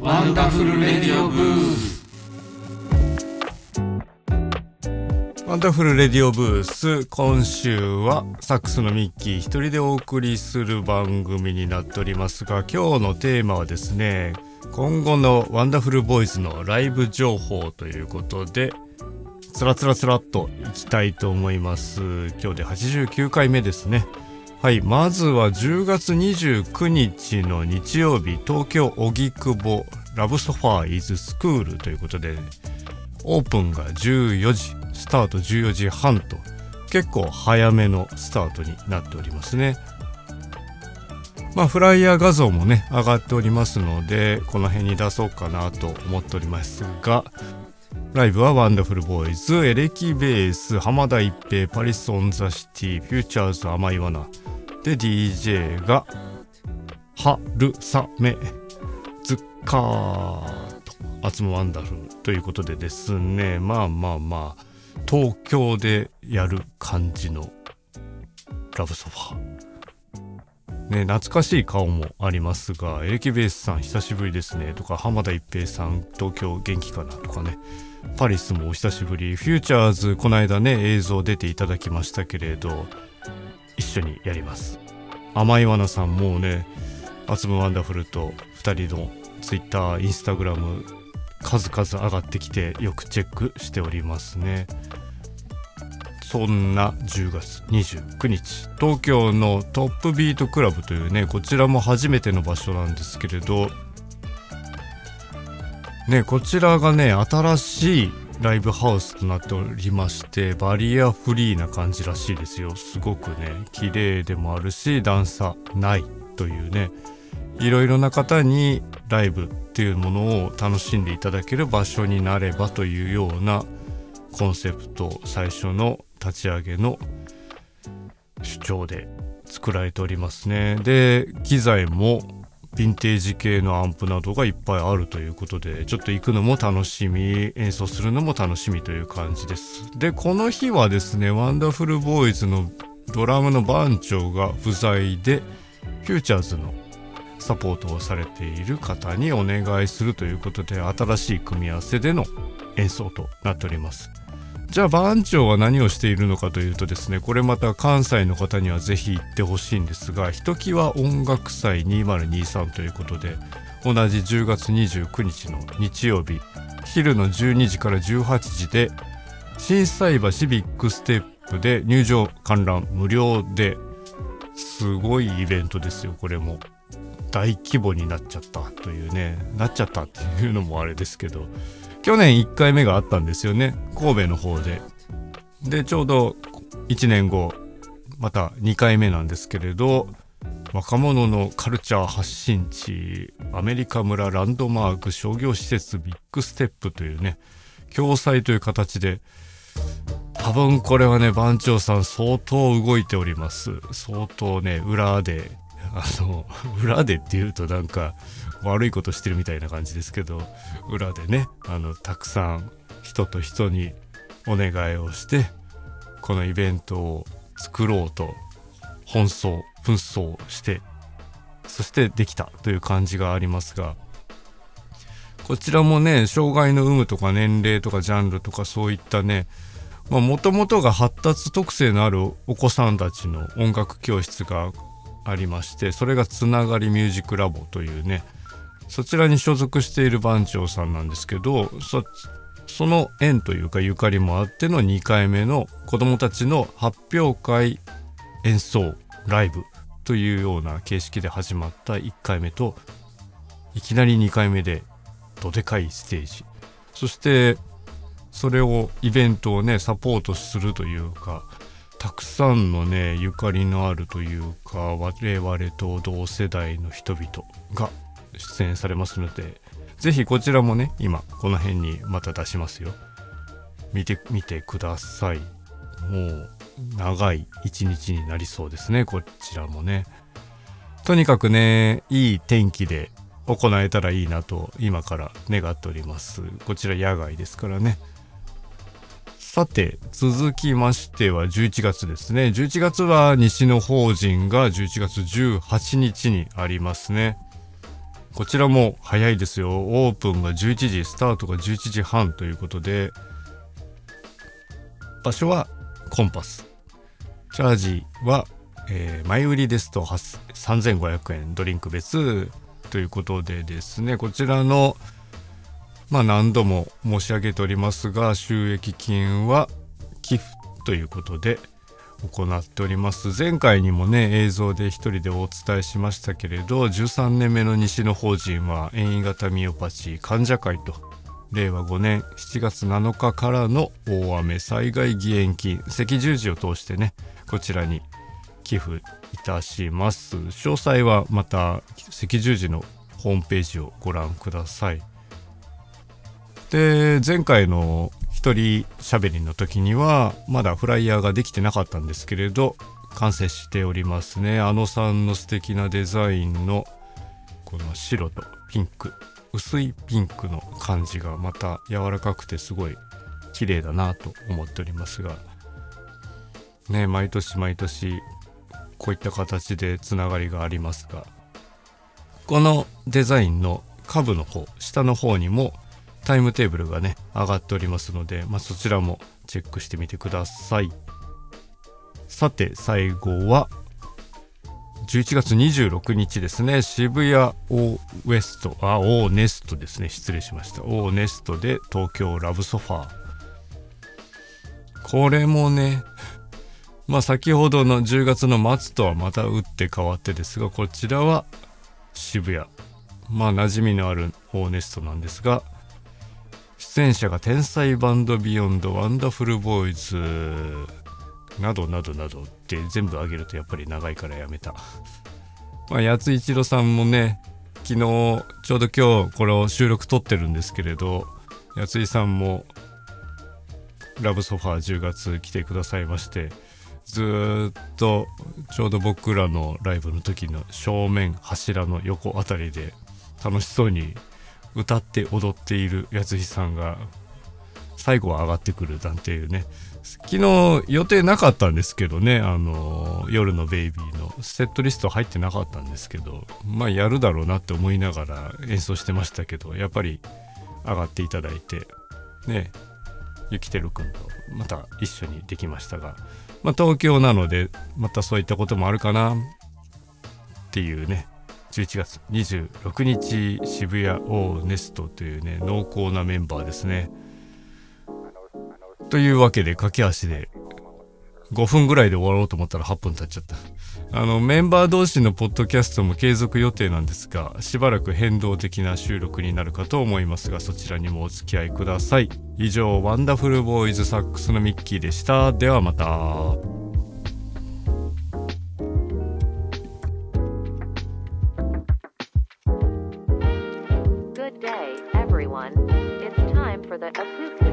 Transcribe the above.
ワンダフルレディオブース。ワンダフルレディオブース今週はサックスのミッキー一人でお送りする番組になっておりますが今日のテーマはですね今後のワンダフルボーイズのライブ情報ということでつらつらつらっといきたいと思います。今日で89回目ですね。はいまずは10月29日の日曜日東京荻窪ラブソファーイズスクールということでオープンが14時スタート14時半と結構早めのスタートになっておりますねまあフライヤー画像もね上がっておりますのでこの辺に出そうかなと思っておりますがライブはワンダフルボーイズ、エレキベース、浜田一平、パリス・オン・ザ・シティ、フューチャーズ、甘いわな。で、DJ が、春雨、ズッカーと、アツムワンダフルということでですね、まあまあまあ、東京でやる感じのラブソファー。ね、懐かしい顔もありますが、エレキベースさん久しぶりですね。とか、浜田一平さん東京元気かなとかね、パリスもお久しぶり、フューチャーズこの間ね、映像出ていただきましたけれど、緒にやります。甘いわなさんもうね、アツムワンダフルと2人のツイッター、インスタグラム、数々上がってきてよくチェックしておりますね。そんな10月29日東京のトップビートクラブというねこちらも初めての場所なんですけれどねこちらがね新しいライブハウスとなっておりましてバリアフリーな感じらしいですよ。すごくね綺麗でもあるし段差ないというねいろいろな方にライブっていうものを楽しんでいただける場所になればというようなコンセプト最初の立ち上げの主張で作られておりますね。で機材もヴィンテージ系のアンプなどがいっぱいあるということでちょっと行くのも楽しみ演奏するのも楽しみという感じです。でこの日はですねワンダフルボーイズのドラムの番長が不在でフューチャーズのサポートをされている方にお願いするということで新しい組み合わせでの演奏となっております。じゃあ番長は何をしているのかというとですねこれまた関西の方にはぜひ行ってほしいんですがひときわ音楽祭2023ということで同じ10月29日の日曜日昼の12時から18時で心斎橋ビッグステップで入場観覧無料ですごいイベントですよこれも。大規模になっちゃったというねなっちゃったっていうのもあれですけど。去年1回目があったんですよね。神戸の方で。でちょうど1年後また2回目なんですけれど若者のカルチャー発信地アメリカ村ランドマーク商業施設ビッグステップというね共催という形で多分これはね番長さん相当動いております。相当ね裏であの裏でっていうとなんか悪いことしてるみたいな感じですけど裏でねあのたくさん人と人にお願いをしてこのイベントを作ろうと奔走紛争してそしてできたという感じがありますがこちらもね障害の有無とか年齢とかジャンルとかそういったねもともとが発達特性のあるお子さんたちの音楽教室がありましてそれがつながりミュージックラボというねそちらに所属している番長さんなんですけどそその縁というかゆかりもあっての2回目の子どもたちの発表会演奏ライブというような形式で始まった1回目といきなり2回目でどでかいステージ。そしてそれをイベントをねサポートするというかたくさんのねゆかりのあるというか我々と同世代の人々が出演されますのでぜひこちらもね今この辺にまた出しますよ。見てみてください。もう長い一日になりそうですねこちらもね。とにかくねいい天気で行えたらいいなと今から願っております。こちら野外ですからね。さて続きましては11月ですね。11月は西の法人が11月18日にありますね。こちらも早いですよ。オープンが11時スタートが11時半ということで場所はコンパス。チャージは、えー前売りですと3500円ドリンク別ということでですねこちらのまあ何度も申し上げておりますが収益金は寄付ということで行っております。前回にもね映像で一人でお伝えしましたけれど13年目の西の法人は遠位型ミオパチー患者会と。令和5年7月7日からの大雨災害義援金赤十字を通してねこちらに寄付いたします。詳細はまた赤十字のホームページをご覧ください。で前回の一人喋りの時にはまだフライヤーができてなかったんですけれど完成しておりますね。あのさんの素敵なデザインのこの白とピンク。薄いピンクの感じがまた柔らかくてすごい綺麗だなと思っておりますが。ね毎年毎年こういった形でつながりがありますが。このデザインの下部の方下の方にもタイムテーブルがね上がっておりますので、まあ、そちらもチェックしてみてください。さて最後は11月26日ですね。渋谷オーウエストあオーネストですね。失礼しました。オーネストで東京ラブソファー。これもねまあ先ほどの10月の末とはまた打って変わってですがこちらは渋谷。まあ馴染みのあるオーネストなんですが出演者が天才バンドビヨンドワンダフルボーイズなどなどなどって全部挙げるとやっぱり長いからやめた。まあ八津一郎さんもね昨日ちょうど今日これを収録撮ってるんですけれど八津井さんもラブソファー10月来てくださいましてずっとちょうど僕らのライブの時の正面柱の横あたりで楽しそうに歌って踊っているやつひさんが最後は上がってくるなんていうね。昨日予定なかったんですけどねあの夜のベイビーのセットリスト入ってなかったんですけどまあやるだろうなって思いながら演奏してましたけどやっぱり上がっていただいてねゆきてるくんとまた一緒にできましたが、まあ、東京なのでまたそういったこともあるかなっていうね11月26日渋谷オーネストというね濃厚なメンバーですね。というわけで駆け足で5分ぐらいで終わろうと思ったら8分経っちゃった。あのメンバー同士のポッドキャストも継続予定なんですがしばらく変動的な収録になるかと思いますがそちらにもお付き合いください。以上ワンダフルボーイズサックスのミッキーでした。ではまた。Everyone. It's